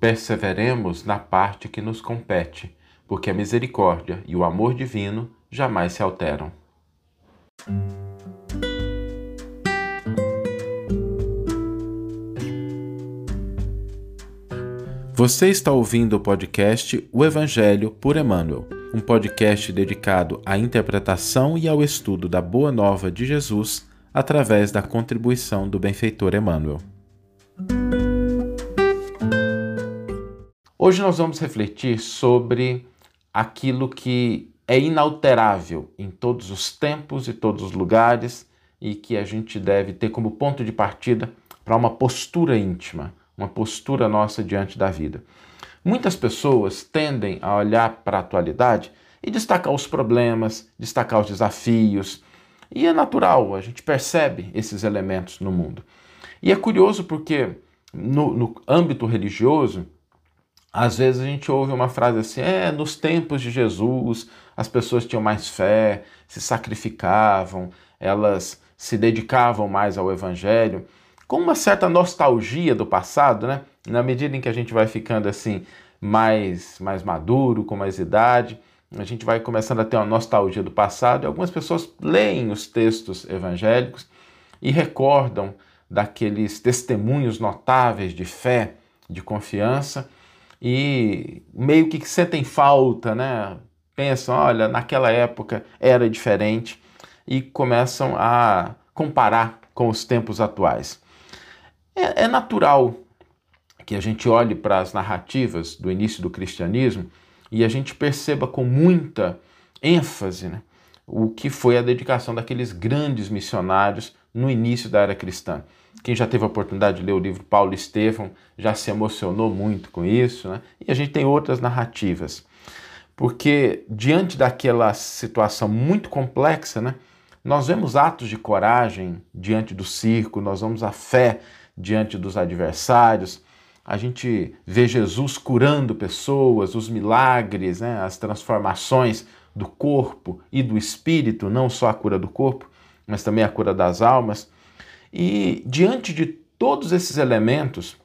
perseveremos na parte que nos compete, porque a misericórdia e o amor divino jamais se alteram. Você está ouvindo o podcast O Evangelho por Emmanuel, um podcast dedicado à interpretação e ao estudo da Boa Nova de Jesus através da contribuição do benfeitor Emmanuel. Hoje nós vamos refletir sobre aquilo que é inalterável em todos os tempos e todos os lugares e que a gente deve ter como ponto de partida para uma postura íntima uma postura nossa diante da vida. Muitas pessoas tendem a olhar para a atualidade e destacar os problemas, destacar os desafios. E é natural, a gente percebe esses elementos no mundo. E é curioso porque no, no âmbito religioso, às vezes a gente ouve uma frase assim: é, nos tempos de Jesus as pessoas tinham mais fé, se sacrificavam, elas se dedicavam mais ao evangelho com uma certa nostalgia do passado, né? Na medida em que a gente vai ficando assim mais mais maduro, com mais idade, a gente vai começando a ter uma nostalgia do passado e algumas pessoas leem os textos evangélicos e recordam daqueles testemunhos notáveis de fé, de confiança e meio que sentem falta, né? Pensam, olha, naquela época era diferente e começam a comparar com os tempos atuais. É, é natural que a gente olhe para as narrativas do início do cristianismo e a gente perceba com muita ênfase né, o que foi a dedicação daqueles grandes missionários no início da era cristã. Quem já teve a oportunidade de ler o livro Paulo Estevão já se emocionou muito com isso, né? e a gente tem outras narrativas. Porque diante daquela situação muito complexa, né, nós vemos atos de coragem diante do circo, nós vemos a fé diante dos adversários. A gente vê Jesus curando pessoas, os milagres, né, as transformações do corpo e do espírito, não só a cura do corpo, mas também a cura das almas. E diante de todos esses elementos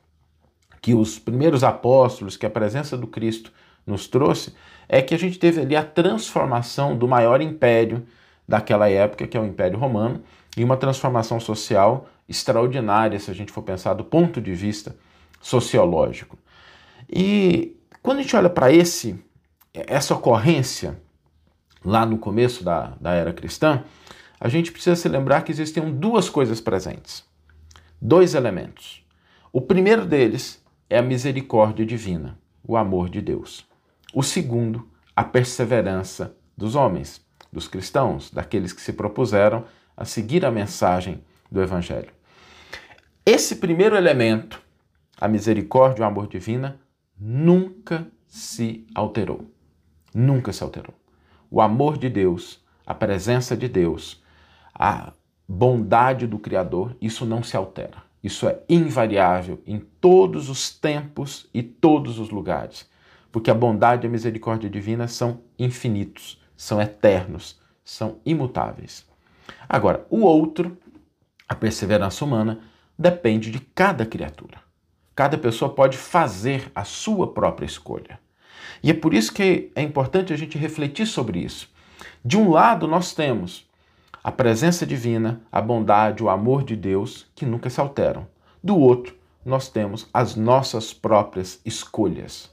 que os primeiros apóstolos, que a presença do Cristo nos trouxe, é que a gente teve ali a transformação do maior império daquela época, que é o Império Romano, e uma transformação social extraordinária, se a gente for pensar do ponto de vista sociológico. E quando a gente olha para esse essa ocorrência lá no começo da, da era cristã, a gente precisa se lembrar que existiam duas coisas presentes, dois elementos. O primeiro deles é a misericórdia divina, o amor de Deus. O segundo, a perseverança dos homens, dos cristãos, daqueles que se propuseram a seguir a mensagem do Evangelho. Esse primeiro elemento, a misericórdia o amor divina, nunca se alterou. Nunca se alterou. O amor de Deus, a presença de Deus, a bondade do Criador, isso não se altera. Isso é invariável em todos os tempos e todos os lugares. Porque a bondade e a misericórdia divina são infinitos, são eternos, são imutáveis. Agora, o outro, a perseverança humana, depende de cada criatura. Cada pessoa pode fazer a sua própria escolha. E é por isso que é importante a gente refletir sobre isso. De um lado, nós temos a presença divina, a bondade, o amor de Deus, que nunca se alteram. Do outro, nós temos as nossas próprias escolhas.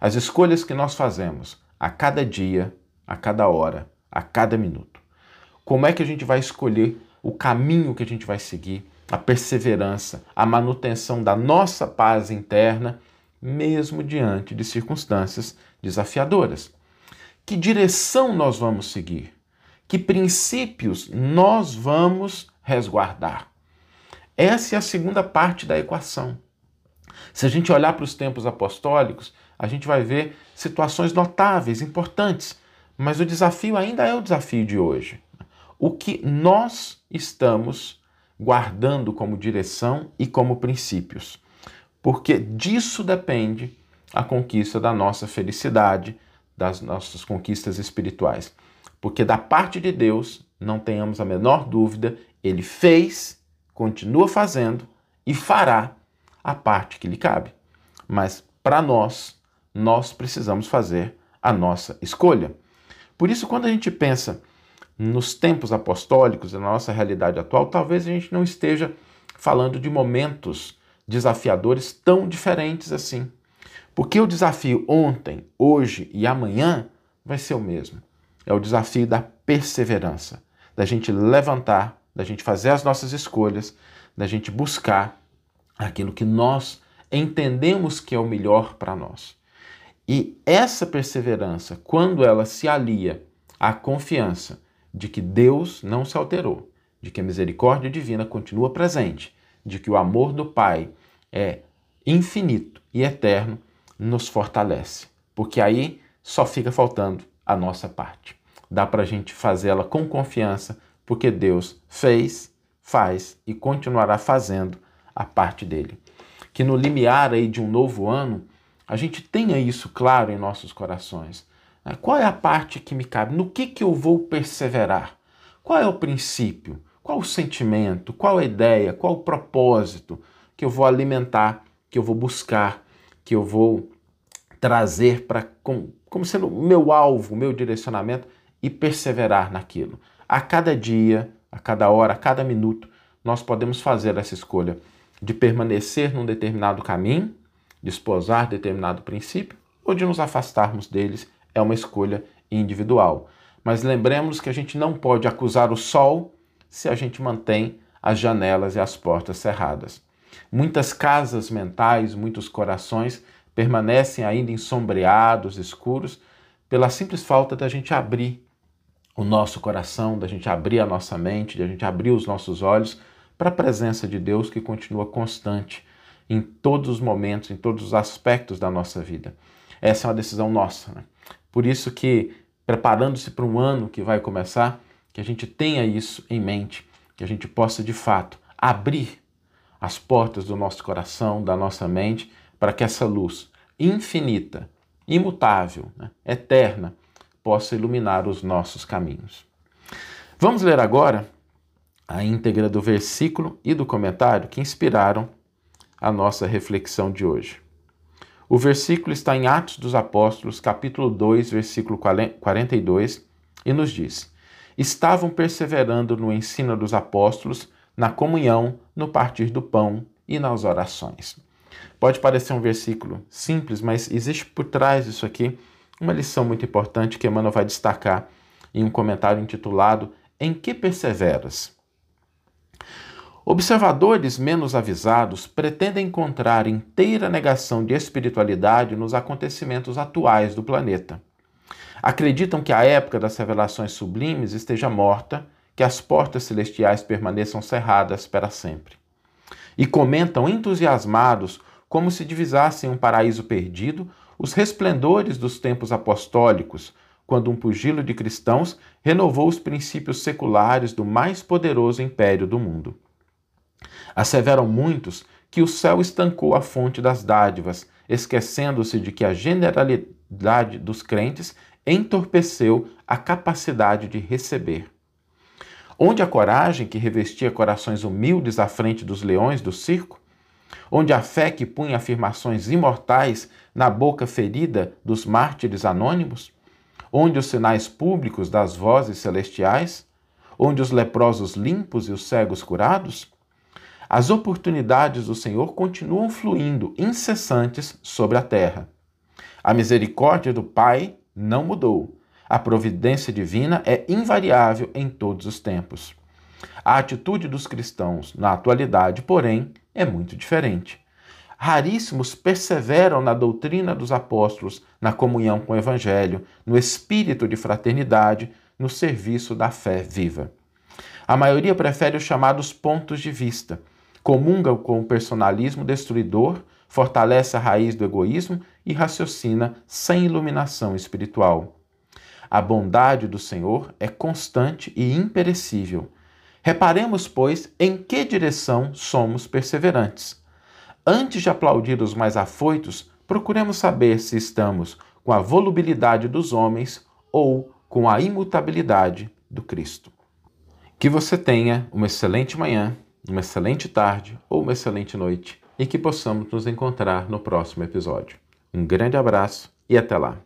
As escolhas que nós fazemos a cada dia, a cada hora, a cada minuto. Como é que a gente vai escolher o caminho que a gente vai seguir, a perseverança, a manutenção da nossa paz interna, mesmo diante de circunstâncias desafiadoras? Que direção nós vamos seguir? Que princípios nós vamos resguardar? Essa é a segunda parte da equação. Se a gente olhar para os tempos apostólicos, a gente vai ver situações notáveis, importantes, mas o desafio ainda é o desafio de hoje o que nós estamos guardando como direção e como princípios. Porque disso depende a conquista da nossa felicidade, das nossas conquistas espirituais. Porque da parte de Deus, não tenhamos a menor dúvida, ele fez, continua fazendo e fará a parte que lhe cabe. Mas para nós, nós precisamos fazer a nossa escolha. Por isso, quando a gente pensa nos tempos apostólicos, na nossa realidade atual, talvez a gente não esteja falando de momentos desafiadores tão diferentes assim. Porque o desafio ontem, hoje e amanhã vai ser o mesmo. É o desafio da perseverança, da gente levantar, da gente fazer as nossas escolhas, da gente buscar aquilo que nós entendemos que é o melhor para nós. E essa perseverança, quando ela se alia à confiança de que Deus não se alterou, de que a misericórdia divina continua presente, de que o amor do Pai é infinito e eterno, nos fortalece. Porque aí só fica faltando a nossa parte. Dá para a gente fazê-la com confiança, porque Deus fez, faz e continuará fazendo a parte dele. Que no limiar aí de um novo ano, a gente tenha isso claro em nossos corações. Né? Qual é a parte que me cabe? No que, que eu vou perseverar? Qual é o princípio? Qual o sentimento? Qual a ideia? Qual o propósito que eu vou alimentar, que eu vou buscar, que eu vou trazer para como, como sendo o meu alvo, o meu direcionamento e perseverar naquilo. A cada dia, a cada hora, a cada minuto, nós podemos fazer essa escolha de permanecer num determinado caminho, de esposar determinado princípio ou de nos afastarmos deles. É uma escolha individual. Mas lembremos que a gente não pode acusar o sol se a gente mantém as janelas e as portas cerradas. Muitas casas mentais, muitos corações permanecem ainda ensombreados, escuros, pela simples falta da gente abrir o nosso coração, da gente abrir a nossa mente, da gente abrir os nossos olhos para a presença de Deus que continua constante em todos os momentos, em todos os aspectos da nossa vida. Essa é uma decisão nossa. Né? Por isso que, preparando-se para um ano que vai começar, que a gente tenha isso em mente, que a gente possa de fato abrir as portas do nosso coração, da nossa mente, para que essa luz infinita, imutável, né, eterna, possa iluminar os nossos caminhos. Vamos ler agora a íntegra do versículo e do comentário que inspiraram a nossa reflexão de hoje. O versículo está em Atos dos Apóstolos, capítulo 2, versículo 42, e nos diz: Estavam perseverando no ensino dos apóstolos, na comunhão, no partir do pão e nas orações. Pode parecer um versículo simples, mas existe por trás disso aqui uma lição muito importante que Emmanuel vai destacar em um comentário intitulado Em que perseveras? Observadores menos avisados pretendem encontrar inteira negação de espiritualidade nos acontecimentos atuais do planeta. Acreditam que a época das revelações sublimes esteja morta, que as portas celestiais permaneçam cerradas para sempre. E comentam entusiasmados como se divisassem um paraíso perdido os resplendores dos tempos apostólicos, quando um pugilo de cristãos renovou os princípios seculares do mais poderoso império do mundo. Asseveram muitos que o céu estancou a fonte das dádivas, esquecendo-se de que a generalidade dos crentes entorpeceu a capacidade de receber. Onde a coragem que revestia corações humildes à frente dos leões do circo, onde a fé que punha afirmações imortais na boca ferida dos mártires anônimos, onde os sinais públicos das vozes celestiais, onde os leprosos limpos e os cegos curados, as oportunidades do Senhor continuam fluindo incessantes sobre a terra. A misericórdia do Pai não mudou. A providência divina é invariável em todos os tempos. A atitude dos cristãos na atualidade, porém, é muito diferente. Raríssimos perseveram na doutrina dos apóstolos, na comunhão com o Evangelho, no espírito de fraternidade, no serviço da fé viva. A maioria prefere os chamados pontos de vista, comunga com o personalismo destruidor, fortalece a raiz do egoísmo e raciocina sem iluminação espiritual. A bondade do Senhor é constante e imperecível Reparemos, pois, em que direção somos perseverantes. Antes de aplaudir os mais afoitos, procuremos saber se estamos com a volubilidade dos homens ou com a imutabilidade do Cristo. Que você tenha uma excelente manhã, uma excelente tarde ou uma excelente noite e que possamos nos encontrar no próximo episódio. Um grande abraço e até lá.